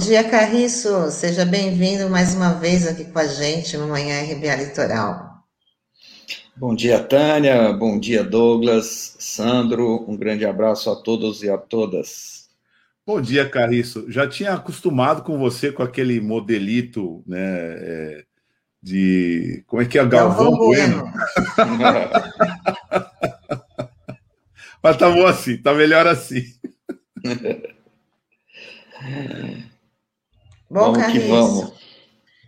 Bom dia, Carriço. Seja bem-vindo mais uma vez aqui com a gente no Manhã RBA Litoral. Bom dia, Tânia. Bom dia, Douglas, Sandro. Um grande abraço a todos e a todas. Bom dia, Carriço. Já tinha acostumado com você com aquele modelito, né? É, de. Como é que é? Galvão, Bueno. Mas tá bom assim, tá melhor assim. Bom, vamos que vamos.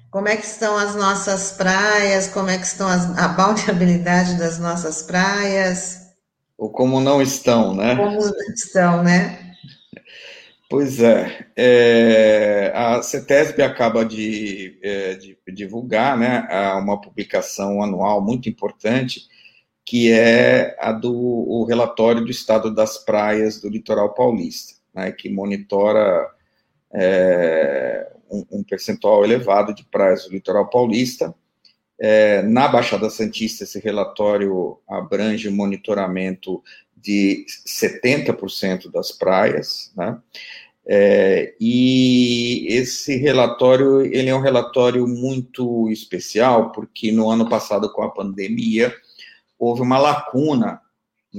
Como é que estão as nossas praias? Como é que estão as, a balneabilidade das nossas praias? Ou como não estão, né? Como estão, né? Pois é, é a CETESB acaba de, é, de, divulgar né, uma publicação anual muito importante, que é a do o relatório do estado das praias do litoral paulista, né, que monitora é, um, percentual elevado de praias do litoral paulista. É, na Baixada Santista, esse relatório abrange o monitoramento de 70% das praias, né? É, e esse relatório, ele é um relatório muito especial, porque no ano passado, com a pandemia, houve uma lacuna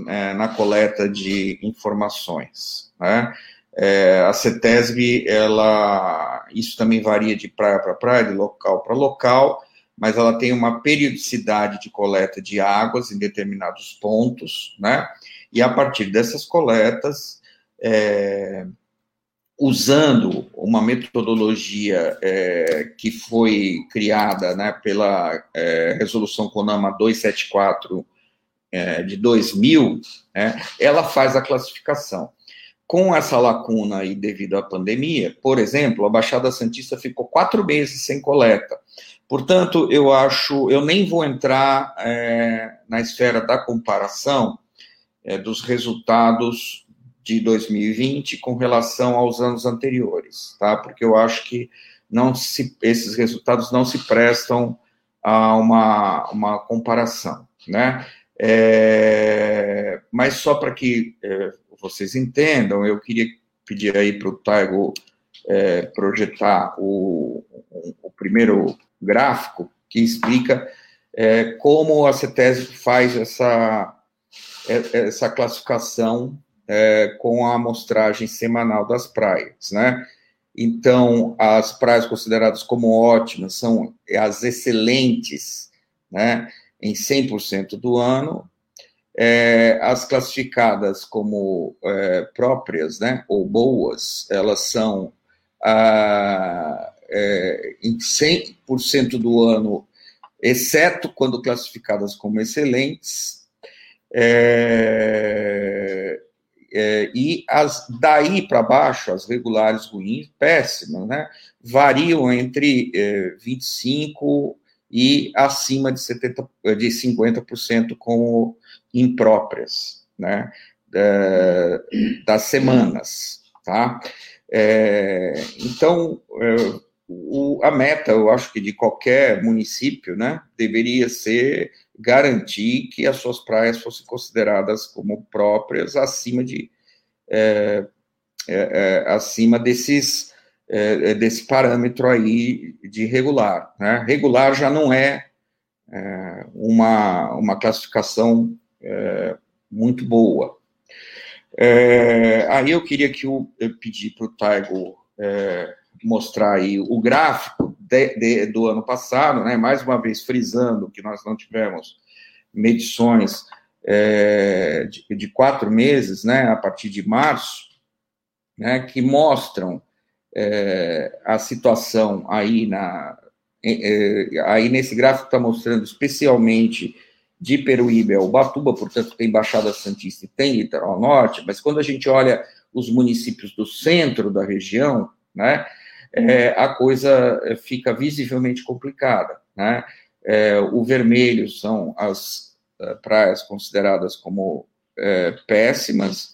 é, na coleta de informações, né? É, a CETESB, ela, isso também varia de praia para praia, de local para local, mas ela tem uma periodicidade de coleta de águas em determinados pontos, né? E a partir dessas coletas, é, usando uma metodologia é, que foi criada né, pela é, resolução CONAMA 274 é, de 2000, né, ela faz a classificação. Com essa lacuna aí devido à pandemia, por exemplo, a Baixada Santista ficou quatro meses sem coleta. Portanto, eu acho, eu nem vou entrar é, na esfera da comparação é, dos resultados de 2020 com relação aos anos anteriores, tá? Porque eu acho que não se, esses resultados não se prestam a uma, uma comparação, né? É, mas só para que é, vocês entendam, eu queria pedir aí para o Taigo é, projetar o, o, primeiro gráfico que explica é, como a CETESB faz essa, é, essa classificação é, com a amostragem semanal das praias, né? Então, as praias consideradas como ótimas são as excelentes, né, em 100% do ano, é, as classificadas como é, próprias, né, ou boas, elas são ah, é, em 100% do ano, exceto quando classificadas como excelentes, é, é, e as daí para baixo, as regulares ruins, péssimas, né? Variam entre é, 25% e acima de, 70, de 50% como impróprias, né? Das semanas, tá? É, então, é, o, a meta, eu acho que de qualquer município, né, deveria ser garantir que as suas praias fossem consideradas como próprias acima de é, é, é acima desses é, é, desse parâmetro aí de regular. Né? Regular já não é, uma, uma classificação muito boa. aí eu queria que eu, eu pedi para o Taigo mostrar aí o gráfico de, de, do ano passado, né? mais uma vez frisando que nós não tivemos medições é, de, de, quatro meses, né, a partir de março, né, que mostram é, a situação aí na é, aí nesse gráfico está mostrando especialmente de Peruíbe ao Ubatuba, portanto tem Baixada Santista e tem Litoral Norte, mas quando a gente olha os municípios do centro da região, né, é, a coisa fica visivelmente complicada. Né? O vermelho são as praias consideradas como péssimas,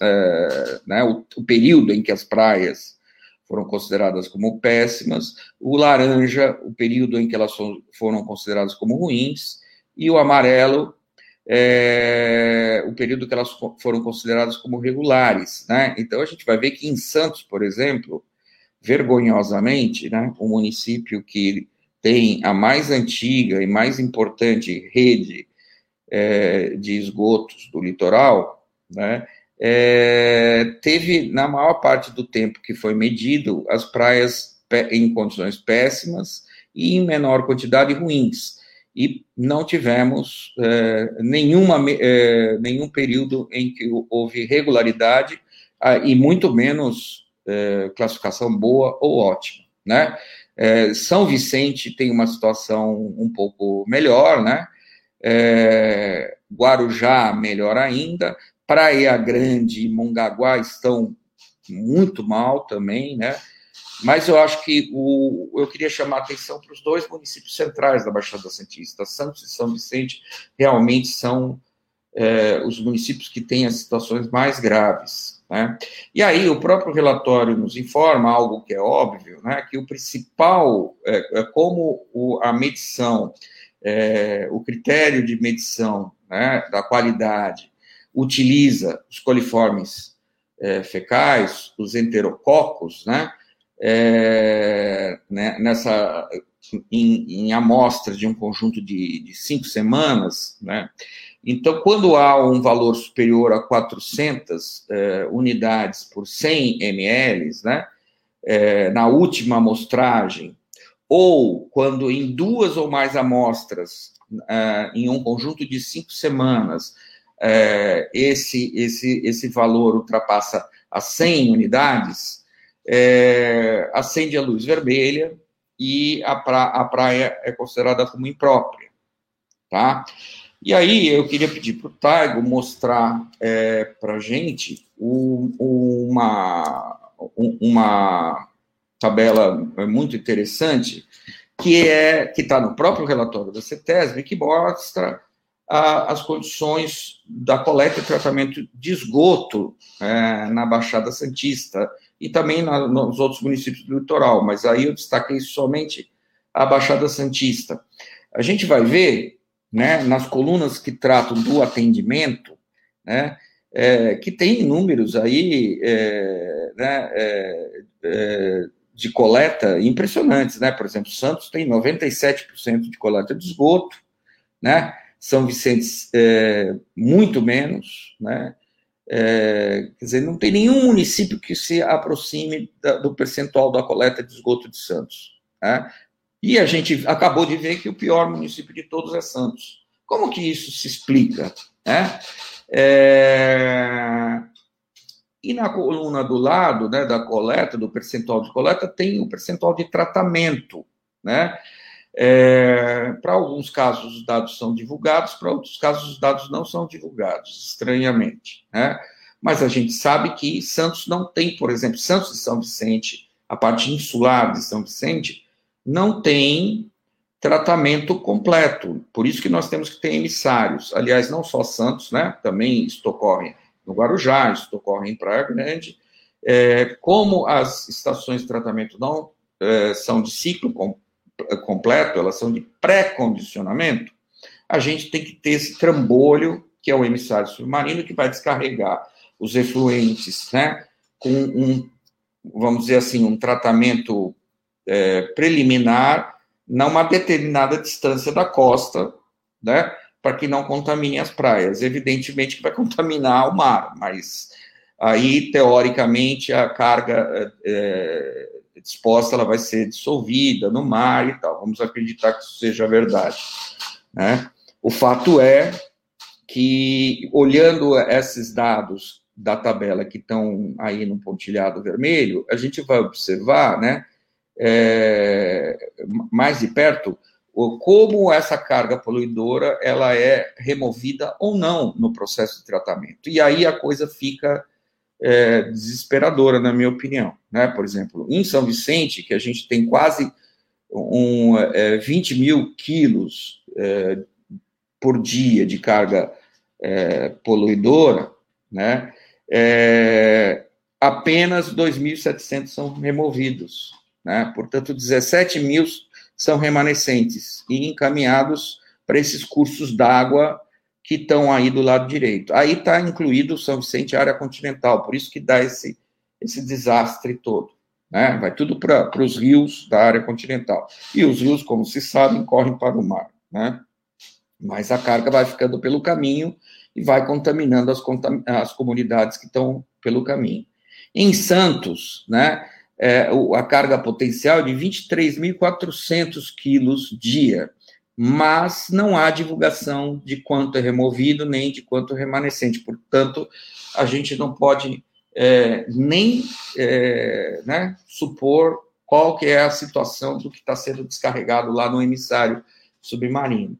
né? O, o, período em que as praias foram consideradas como péssimas, o laranja, o período em que elas foram consideradas como ruins, e o amarelo, é, o período que elas foram consideradas como regulares. Né? Então, a gente vai ver que em Santos, por exemplo, vergonhosamente, né, o município que tem a mais antiga e mais importante rede é, de esgotos do litoral, né, é, teve, na maior parte do tempo que foi medido, as praias em condições péssimas e em menor quantidade ruins. E não tivemos é, nenhuma, é, nenhum período em que houve regularidade ah, e muito menos é, classificação boa ou ótima, né? É, São Vicente tem uma situação um pouco melhor, né? É, Guarujá, melhor ainda. Praia Grande e Mongaguá estão muito mal também, né? Mas eu acho que o, eu queria chamar a atenção para os dois municípios centrais da Baixada Santista. Santos e São Vicente realmente são é, os municípios que têm as situações mais graves. Né? E aí o próprio relatório nos informa algo que é óbvio, né? que o principal, é, é como o, a medição, é, o critério de medição né, da qualidade utiliza os coliformes é, fecais, os enterococos, né, é, né, nessa em, em, amostras de um conjunto de, de cinco semanas, né? Então, quando há um valor superior a 400 é, unidades por 100 ml, né, na última amostragem, ou quando em duas ou mais amostras, em um conjunto de cinco semanas, é, esse, esse, esse valor ultrapassa as 100 unidades, é, acende a luz vermelha e a, pra, a praia é considerada como imprópria, tá? E aí eu queria pedir para o Taigo mostrar é, para gente o, uma, uma tabela muito interessante que é que está no próprio relatório da CETESB, que mostra a, as condições da coleta e tratamento de esgoto é, na Baixada Santista e também na, nos outros municípios do litoral, mas aí eu destaquei somente a Baixada Santista. A gente vai ver, né, nas colunas que tratam do atendimento, né, é, que tem números aí é, né, é, é de coleta impressionantes, né? Por exemplo, Santos tem 97% de coleta de esgoto, né? São Vicente é, muito menos, né? É, quer dizer, não tem nenhum município que se aproxime da, do percentual da coleta de esgoto de Santos. Né? E a gente acabou de ver que o pior município de todos é Santos. Como que isso se explica? Né? É... E na coluna do lado né, da coleta, do percentual de coleta, tem o percentual de tratamento. Né? É, para alguns casos, os dados são divulgados, para outros casos, os dados não são divulgados, estranhamente. Né? Mas a gente sabe que Santos não tem, por exemplo, Santos e São Vicente, a parte insular de São Vicente, não tem tratamento completo. Por isso que nós temos que ter emissários. Aliás, não só Santos, né? também isto ocorre no Guarujá, isto ocorre em Praia Grande. É, como as estações de tratamento não é, são de ciclo completo, elas são de pré-condicionamento, a gente tem que ter esse trambolho, que é o emissário submarino, que vai descarregar os efluentes, né, com um, vamos dizer assim, um tratamento é, preliminar numa determinada distância da costa, né, para que não contamine as praias. Evidentemente que vai contaminar o mar, mas aí, teoricamente, a carga é, disposta, ela vai ser dissolvida no mar e tal. Vamos acreditar que isso seja verdade. Né? O fato é que, olhando esses dados da tabela que estão aí no pontilhado vermelho, a gente vai observar, né, é, mais de perto, como essa carga poluidora ela é removida ou não no processo de tratamento. E aí a coisa fica é, desesperadora, na minha opinião. Né? Por exemplo, em São Vicente, que a gente tem quase um, é, 20 mil quilos é, por dia de carga é, poluidora, né? É, apenas 2.700 são removidos. Né? Portanto, 17 mil são remanescentes e encaminhados para esses cursos d'água que estão aí do lado direito. Aí está incluído São Vicente, área continental, por isso que dá esse, esse desastre todo. né? vai tudo para os rios da área continental. E os rios, como se sabe, correm para o mar. Né? Mas a carga vai ficando pelo caminho e vai contaminando as, as comunidades que estão pelo caminho. Em Santos, né, é, a carga potencial é de 23.400 quilos dia, mas não há divulgação de quanto é removido nem de quanto é remanescente. Portanto, a gente não pode é, nem é, né, supor qual que é a situação do que está sendo descarregado lá no emissário submarino.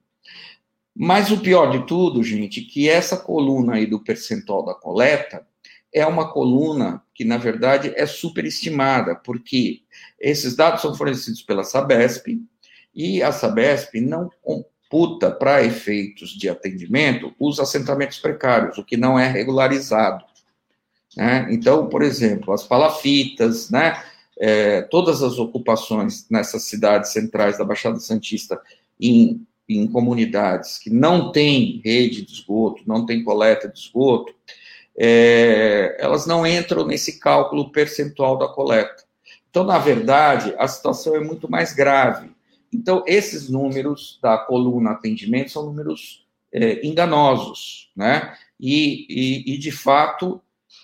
Mas o pior de tudo, gente, que essa coluna aí do percentual da coleta é uma coluna que, na verdade, é superestimada, porque esses dados são fornecidos pela Sabesp e a Sabesp não computa para efeitos de atendimento os assentamentos precários, o que não é regularizado. Né? Então, por exemplo, as palafitas, né? É, todas as ocupações nessas cidades centrais da Baixada Santista em, em comunidades que não têm rede de esgoto, não tem coleta de esgoto, é, elas não entram nesse cálculo percentual da coleta. Então, na verdade, a situação é muito mais grave. Então, esses números da coluna atendimento são números é, enganosos, né? E, e, e, de fato,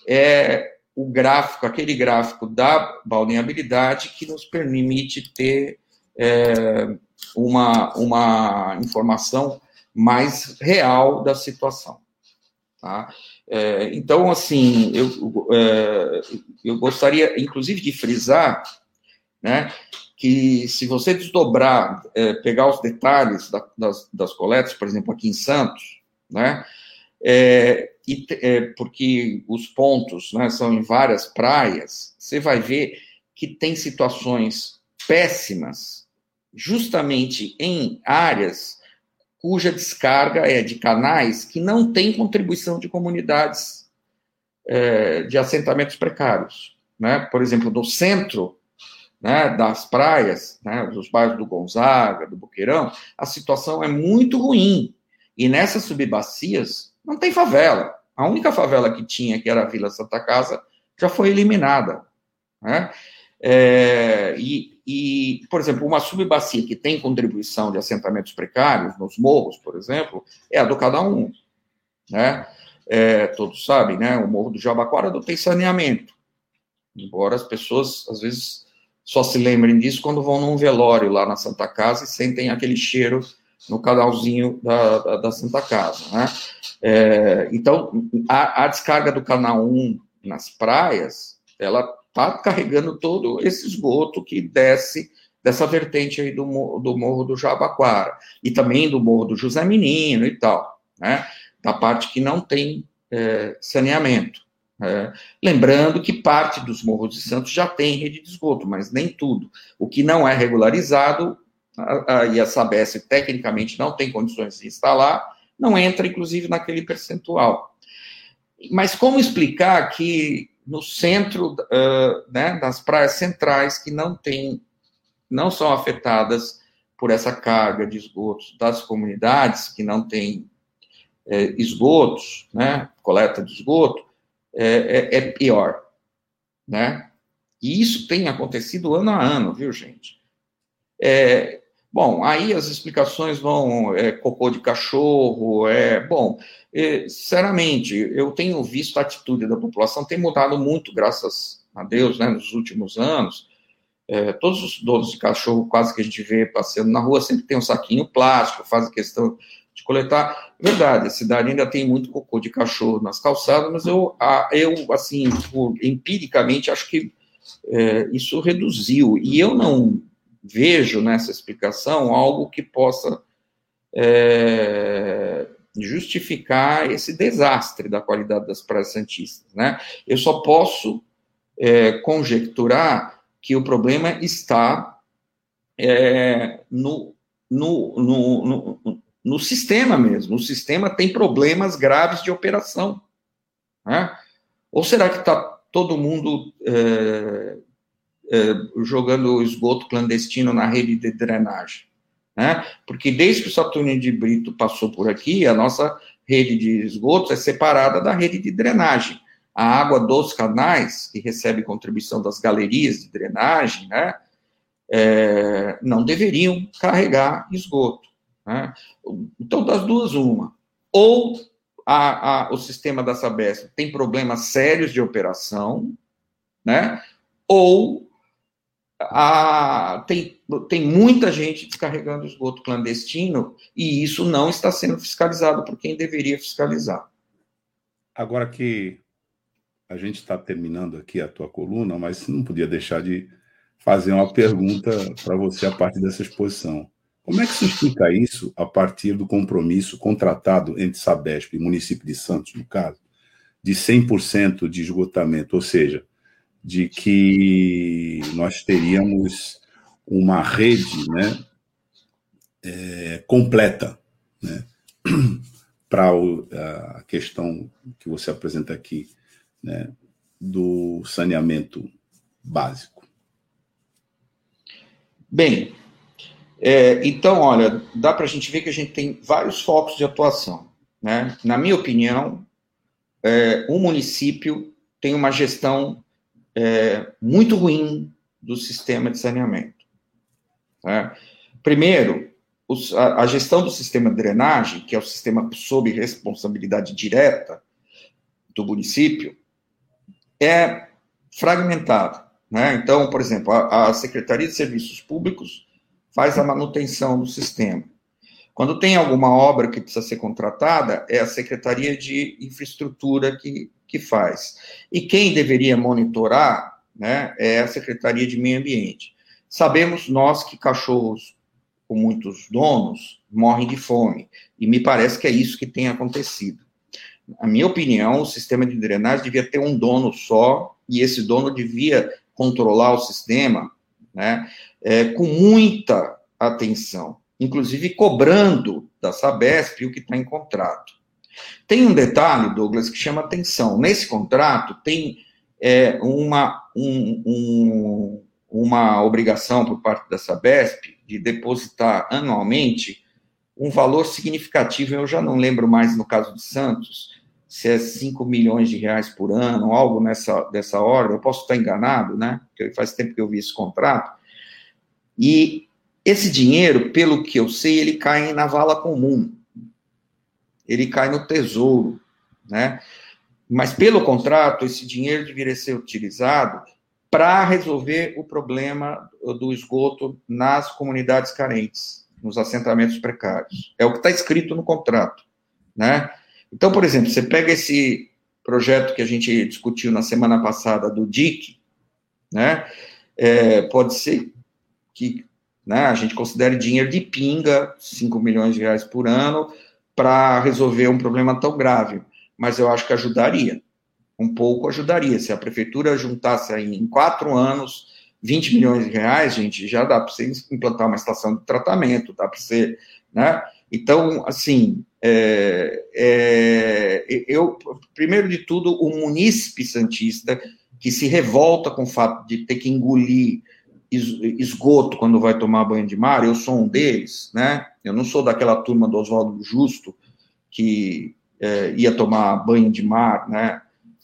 é o gráfico, aquele gráfico da balneabilidade que nos permite ter é, uma, uma informação mais real da situação. Tá? É, então, assim, eu, é, eu gostaria, inclusive, de frisar né, que se você desdobrar, é, pegar os detalhes da, das, das coletas, por exemplo, aqui em Santos, né, é, e, é, porque os pontos né, são em várias praias, você vai ver que tem situações péssimas, justamente em áreas cuja descarga é de canais que não têm contribuição de comunidades é, de assentamentos precários. Né? Por exemplo, no centro né, das praias, né, dos bairros do Gonzaga, do Boqueirão, a situação é muito ruim. E nessas subbacias não tem favela. A única favela que tinha, que era a Vila Santa Casa, já foi eliminada. Né? É, e, e, por exemplo, uma subbacia que tem contribuição de assentamentos precários, nos morros, por exemplo, é a do cada um. Né? É, todos sabem, né? O Morro do Jabaquara não tem saneamento. Embora as pessoas, às vezes, só se lembrem disso quando vão num velório lá na Santa Casa e sentem aquele cheiro no canalzinho da, da, da Santa Casa. Né? É, então, a, a, descarga do canal 1 nas praias, ela está carregando todo esse esgoto que desce dessa vertente aí do, do Morro do Jabaquara, e também do Morro do José Menino e tal, né? da parte que não tem é, saneamento. É, lembrando que parte dos morros de Santos já tem rede de esgoto, mas nem tudo. O que não é regularizado a, a, e a Sabesp tecnicamente não tem condições de instalar, não entra, inclusive, naquele percentual. Mas como explicar que no centro uh, né, das praias centrais, que não tem, não são afetadas por essa carga de esgotos das comunidades, que não têm é, esgotos, né, coleta de esgoto, é, é, é pior, né? E isso tem acontecido ano a ano, viu, gente? É, Bom, aí as explicações vão, é, cocô de cachorro, é, bom, é, sinceramente, eu tenho visto a atitude da população tem mudado muito, graças a Deus, né, nos últimos anos, é, todos os donos de cachorro, quase que a gente vê passeando na rua, sempre tem um saquinho plástico, fazem questão de coletar. Verdade, a cidade ainda tem muito cocô de cachorro nas calçadas, mas eu, eu assim, empiricamente, acho que é, isso reduziu. E eu não vejo nessa explicação algo que possa é, justificar esse desastre da qualidade das praias santistas. Né? Eu só posso é, conjecturar que o problema está é, no, no, no, no, sistema mesmo. O sistema tem problemas graves de operação. Né? Ou será que está todo mundo é, eh, jogando esgoto clandestino na rede de drenagem. Né? Porque desde que o Saturnino de Brito passou por aqui, a nossa rede de esgotos é separada da rede de drenagem. a água dos canais, que recebe contribuição das galerias de drenagem, né, é, não deveriam carregar esgoto. Né? Então, das duas, uma. Ou a, a, o sistema da Sabesp tem problemas sérios de operação, né? ou a, tem, tem muita gente descarregando esgoto clandestino e isso não está sendo fiscalizado por quem deveria fiscalizar. Agora que a gente está terminando aqui a tua coluna, mas não podia deixar de fazer uma pergunta para você a partir dessa exposição. Como é que se explica isso a partir do compromisso contratado entre Sabesp e município de Santos, no caso, de 100% de esgotamento, ou seja, de que nós teríamos uma rede né, é, completa né, para a questão que você apresenta aqui né, do saneamento básico? Bem, é, então, olha, dá para a gente ver que a gente tem vários focos de atuação. Né? Na minha opinião, é, o município tem uma gestão é, muito ruim do sistema de saneamento. Né? Primeiro, os, a, a, gestão do sistema de drenagem, que é o sistema sob responsabilidade direta do município, é fragmentado. Né? Então, por exemplo, a, a Secretaria de Serviços Públicos faz a manutenção do sistema. Quando tem alguma obra que precisa ser contratada, é a Secretaria de Infraestrutura que, que faz. E quem deveria monitorar né, é a Secretaria de Meio Ambiente. Sabemos nós que cachorros com muitos donos morrem de fome, e me parece que é isso que tem acontecido. Na minha opinião, o sistema de drenagem devia ter um dono só, e esse dono devia controlar o sistema né, é, com muita atenção, inclusive cobrando da Sabesp o que está em contrato. Tem um detalhe, Douglas, que chama atenção. Nesse contrato tem é, uma, um, um, uma obrigação por parte da Sabesp de depositar anualmente um valor significativo, eu já não lembro mais no caso de Santos, se é 5 milhões de reais por ano, algo nessa dessa ordem, eu posso estar enganado, né? Porque faz tempo que eu vi esse contrato. E esse dinheiro, pelo que eu sei, ele cai na vala comum ele cai no tesouro, né? Mas pelo contrato, esse dinheiro deveria ser utilizado para resolver o problema do esgoto nas comunidades carentes, nos assentamentos precários. É o que está escrito no contrato, né? Então, por exemplo, você pega esse projeto que a gente discutiu na semana passada do DIC, né? É, pode ser que né, a gente considere dinheiro de pinga, 5 milhões de reais por ano, para resolver um problema tão grave, mas eu acho que ajudaria. Um pouco ajudaria. Se a prefeitura juntasse aí em quatro anos 20 milhões de reais, gente, já dá para você implantar uma estação de tratamento, dá para você, né? Então, assim, é, é, eu, primeiro de tudo, o munícipe santista que se revolta com o fato de ter que engolir esgoto quando vai tomar banho de mar, eu sou um deles, né? Eu não sou daquela turma do Oswaldo Justo que é, ia tomar banho de mar, né?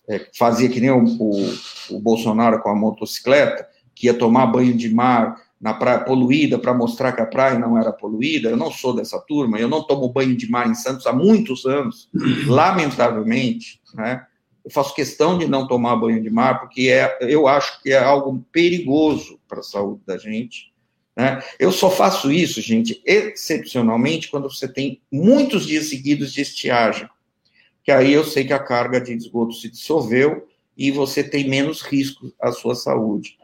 É, fazia que nem o, o, o, Bolsonaro com a motocicleta, que ia tomar banho de mar na praia poluída para mostrar que a praia não era poluída. Eu não sou dessa turma, eu não tomo banho de mar em Santos há muitos anos, lamentavelmente, né? Eu faço questão de não tomar banho de mar, porque é, eu acho que é algo perigoso para a saúde da gente. Né? Eu só faço isso, gente, excepcionalmente, quando você tem muitos dias seguidos de estiagem, que aí eu sei que a carga de esgoto se dissolveu e você tem menos risco à sua saúde.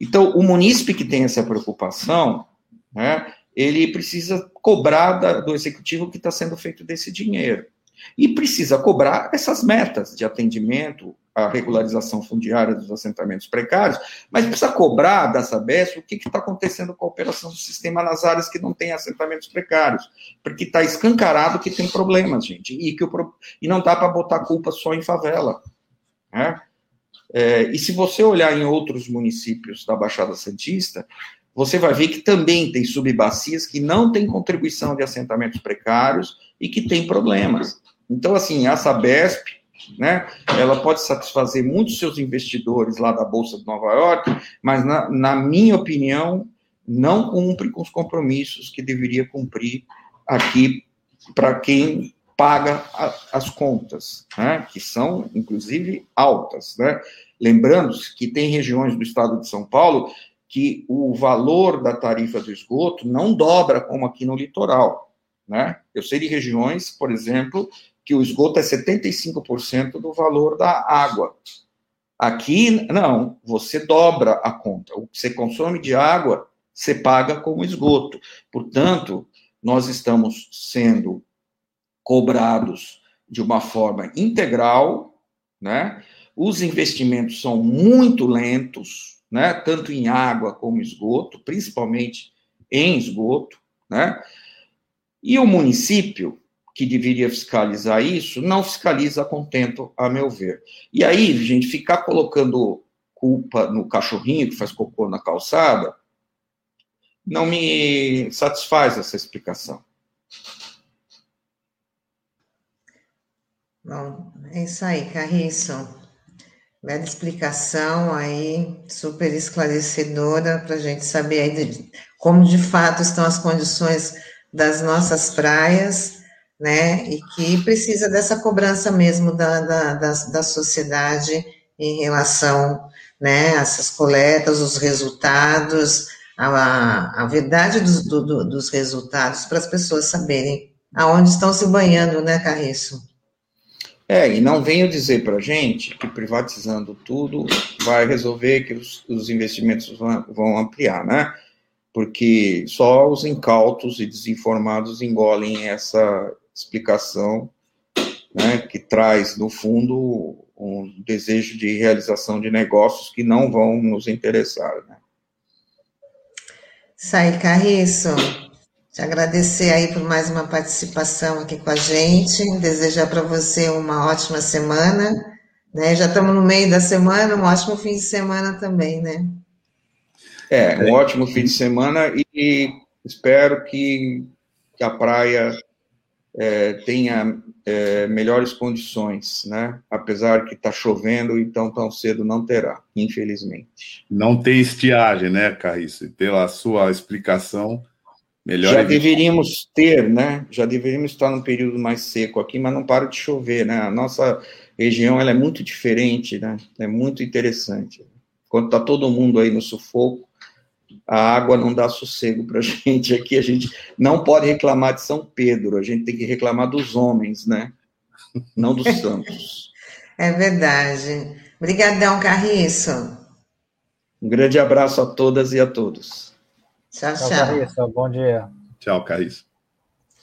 Então, o munícipe que tem essa preocupação, né, ele precisa cobrar da, do executivo que está sendo feito desse dinheiro. E precisa cobrar essas metas de atendimento à regularização fundiária dos assentamentos precários, mas precisa cobrar da Sabesp o que está acontecendo com a operação do sistema nas áreas que não têm assentamentos precários, porque está escancarado que tem problemas, gente, e, que o, e não dá para botar culpa só em favela. Né? É, e se você olhar em outros municípios da Baixada Santista, você vai ver que também tem subbacias que não têm contribuição de assentamentos precários e que têm problemas. Então, assim, a Sabesp né? Ela pode satisfazer muitos seus investidores lá da Bolsa de Nova York, mas, na, na minha opinião, não cumpre com os compromissos que deveria cumprir aqui para quem paga as contas, né? que são, inclusive, altas. Né? Lembrando que tem regiões do estado de São Paulo que o valor da tarifa do esgoto não dobra como aqui no litoral. Né? Eu sei de regiões, por exemplo, que o esgoto é 75% do valor da água. Aqui, não, você dobra a conta. O que você consome de água, você paga como esgoto. Portanto, nós estamos sendo cobrados de uma forma integral, né? Os investimentos são muito lentos, né? Tanto em água como esgoto, principalmente em esgoto, né? E o município que deveria fiscalizar isso não fiscaliza contento, a meu ver. E aí, gente, ficar colocando culpa no cachorrinho que faz cocô na calçada não me satisfaz essa explicação. Bom, é isso aí, Carriço. Bela explicação aí, super esclarecedora, para a gente saber aí de, como de fato estão as condições das nossas praias, né? E que precisa dessa cobrança mesmo da, da, da, da sociedade em relação né, a essas coletas, os resultados, a, a verdade dos, do, dos resultados, para as pessoas saberem aonde estão se banhando, né, Carriço? É, e não venham dizer para a gente que privatizando tudo vai resolver que os, os investimentos vão, vão, ampliar, né? Porque só os incautos e desinformados engolem essa explicação, né, que traz, no fundo, um desejo de realização de negócios que não vão nos interessar, né? Sai, Carriço. Te agradecer aí por mais uma participação aqui com a gente, desejar para você uma ótima semana, né? Já estamos no meio da semana, um ótimo fim de semana também, né? É, um ótimo fim de semana e espero que, que a praia é, tenha é, melhores condições, né? Apesar que está chovendo, então tão cedo não terá, infelizmente. Não tem estiagem, né, Carriço? Pela sua explicação, Melhor já deveríamos ter, né? Já deveríamos estar num período mais seco aqui, mas não para de chover, né? A nossa região ela é muito diferente, né? É muito interessante. Quando está todo mundo aí no sufoco, a água não dá sossego para a gente aqui. A gente não pode reclamar de São Pedro, a gente tem que reclamar dos homens, né? Não dos santos. É verdade. Obrigadão, Carriço. Um grande abraço a todas e a todos. Tchau, tchau. tchau Carissa, bom dia. Tchau, Carissa.